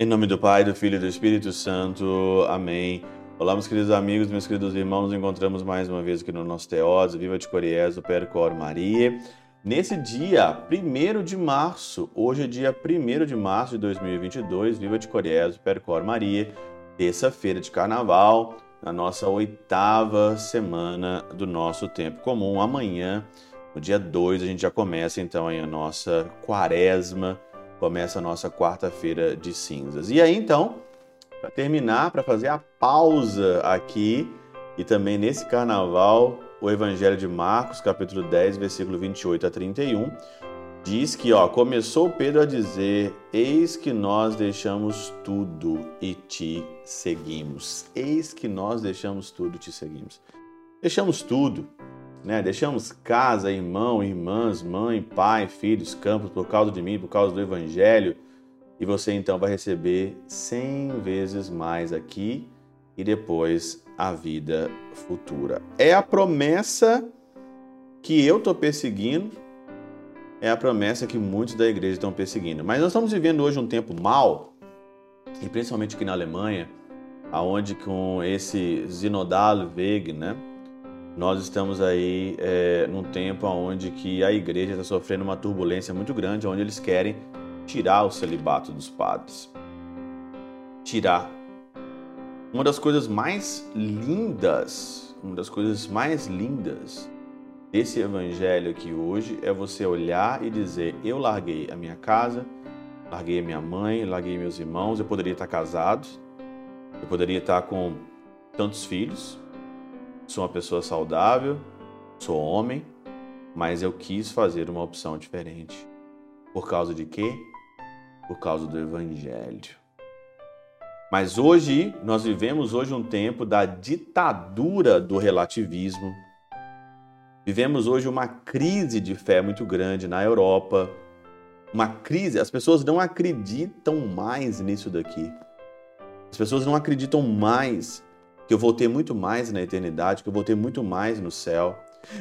Em nome do Pai, do Filho e do Espírito Santo. Amém. Olá, meus queridos amigos, meus queridos irmãos, nos encontramos mais uma vez aqui no nosso Teóse, Viva de Coriés, do Percor Maria. Nesse dia, 1 de março, hoje é dia 1 de março de 2022, Viva de Coriés, do Percor Maria, terça-feira de carnaval, na nossa oitava semana do nosso tempo comum. Amanhã, no dia 2, a gente já começa então a nossa quaresma, começa a nossa quarta-feira de cinzas. E aí então, para terminar, para fazer a pausa aqui e também nesse carnaval, o Evangelho de Marcos, capítulo 10, versículo 28 a 31, diz que, ó, começou Pedro a dizer: Eis que nós deixamos tudo e te seguimos. Eis que nós deixamos tudo e te seguimos. Deixamos tudo, né? Deixamos casa, irmão, irmãs, mãe, pai, filhos, campos por causa de mim, por causa do Evangelho e você então vai receber cem vezes mais aqui e depois a vida futura. É a promessa que eu estou perseguindo, é a promessa que muitos da igreja estão perseguindo. Mas nós estamos vivendo hoje um tempo mal, e principalmente aqui na Alemanha, aonde com esse Zinodal Weg, né? Nós estamos aí é, num tempo onde que a igreja está sofrendo uma turbulência muito grande, onde eles querem tirar o celibato dos padres. Tirar. Uma das coisas mais lindas, uma das coisas mais lindas desse evangelho aqui hoje é você olhar e dizer: Eu larguei a minha casa, larguei a minha mãe, larguei meus irmãos, eu poderia estar casado, eu poderia estar com tantos filhos, sou uma pessoa saudável, sou homem, mas eu quis fazer uma opção diferente. Por causa de quê? por causa do Evangelho. Mas hoje, nós vivemos hoje um tempo da ditadura do relativismo. Vivemos hoje uma crise de fé muito grande na Europa. Uma crise, as pessoas não acreditam mais nisso daqui. As pessoas não acreditam mais que eu vou ter muito mais na eternidade, que eu vou ter muito mais no céu.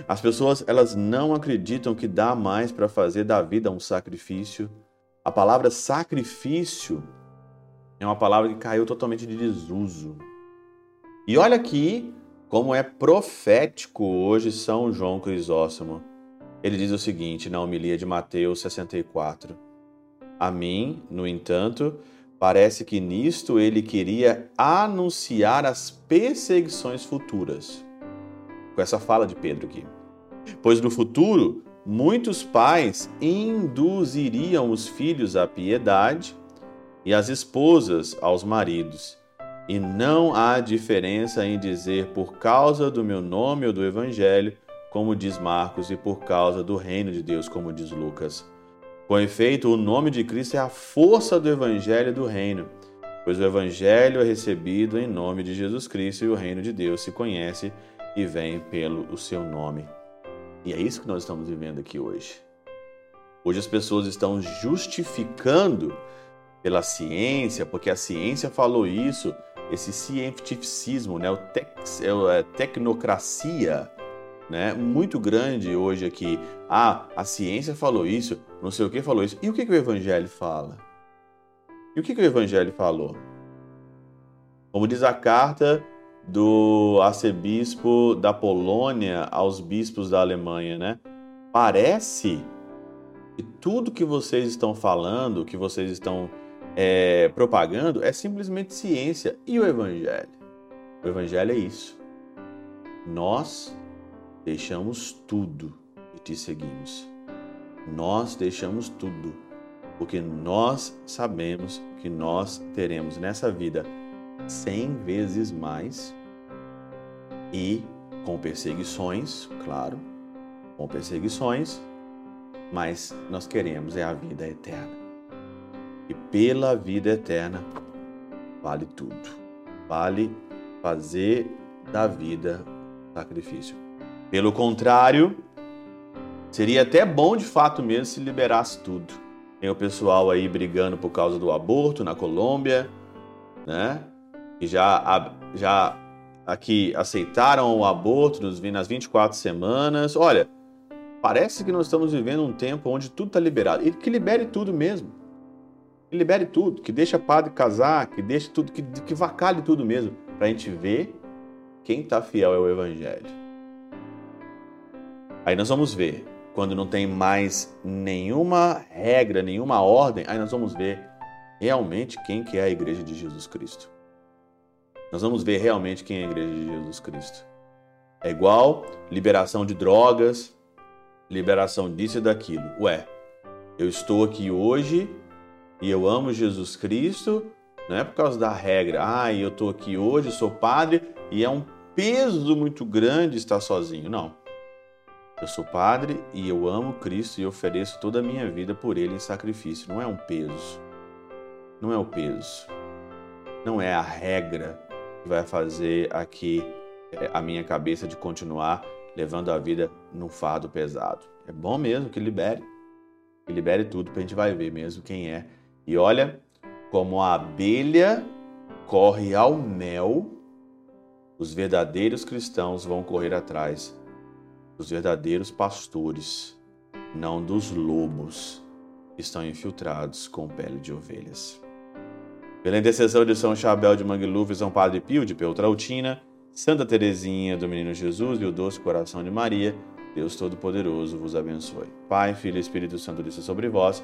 As pessoas, elas não acreditam que dá mais para fazer da vida um sacrifício. A palavra sacrifício é uma palavra que caiu totalmente de desuso. E olha aqui como é profético hoje São João Crisóstomo. Ele diz o seguinte na homilia de Mateus 64. A mim, no entanto, parece que nisto ele queria anunciar as perseguições futuras. Com essa fala de Pedro aqui. Pois no futuro muitos pais induziriam os filhos à piedade e as esposas aos maridos. E não há diferença em dizer por causa do meu nome ou do evangelho, como diz Marcos, e por causa do reino de Deus, como diz Lucas. Com efeito, o nome de Cristo é a força do evangelho e do reino, pois o evangelho é recebido em nome de Jesus Cristo e o reino de Deus se conhece e vem pelo o seu nome. E é isso que nós estamos vivendo aqui hoje. Hoje as pessoas estão justificando pela ciência, porque a ciência falou isso, esse cientificismo, né, o tex, é a é tecnocracia, né, muito grande hoje aqui. Ah, a ciência falou isso, não sei o que falou isso. E o que, que o Evangelho fala? E o que, que o Evangelho falou? Como diz a carta do arcebispo da Polônia aos bispos da Alemanha, né? Parece que tudo que vocês estão falando, que vocês estão é, propagando, é simplesmente ciência. E o Evangelho? O Evangelho é isso. Nós deixamos tudo e te seguimos. Nós deixamos tudo, porque nós sabemos que nós teremos nessa vida cem vezes mais e com perseguições, claro, com perseguições, mas nós queremos é a vida eterna. E pela vida eterna vale tudo. Vale fazer da vida sacrifício. Pelo contrário, seria até bom de fato mesmo se liberasse tudo. Tem o pessoal aí brigando por causa do aborto na Colômbia, né? E já, já que aceitaram o aborto nas 24 semanas. Olha, parece que nós estamos vivendo um tempo onde tudo está liberado. E que libere tudo mesmo. Que libere tudo, que deixe padre casar, que deixe tudo, que, que vacale tudo mesmo, para a gente ver quem está fiel ao Evangelho. Aí nós vamos ver, quando não tem mais nenhuma regra, nenhuma ordem, aí nós vamos ver realmente quem que é a igreja de Jesus Cristo. Nós vamos ver realmente quem é a igreja de Jesus Cristo. É igual liberação de drogas, liberação disso e daquilo. Ué, eu estou aqui hoje e eu amo Jesus Cristo, não é por causa da regra. Ah, eu estou aqui hoje, sou padre e é um peso muito grande estar sozinho. Não. Eu sou padre e eu amo Cristo e ofereço toda a minha vida por Ele em sacrifício. Não é um peso. Não é o peso. Não é a regra que vai fazer aqui é, a minha cabeça de continuar levando a vida num fardo pesado. É bom mesmo que libere. Que libere tudo, para a gente vai ver mesmo quem é. E olha, como a abelha corre ao mel, os verdadeiros cristãos vão correr atrás dos verdadeiros pastores, não dos lobos que estão infiltrados com pele de ovelhas. Pela intercessão de São Chabel de Mangluf, São Padre Pio de Peltrautina, Santa Teresinha do Menino Jesus e o Doce Coração de Maria, Deus Todo-Poderoso vos abençoe. Pai, Filho e Espírito Santo desça sobre vós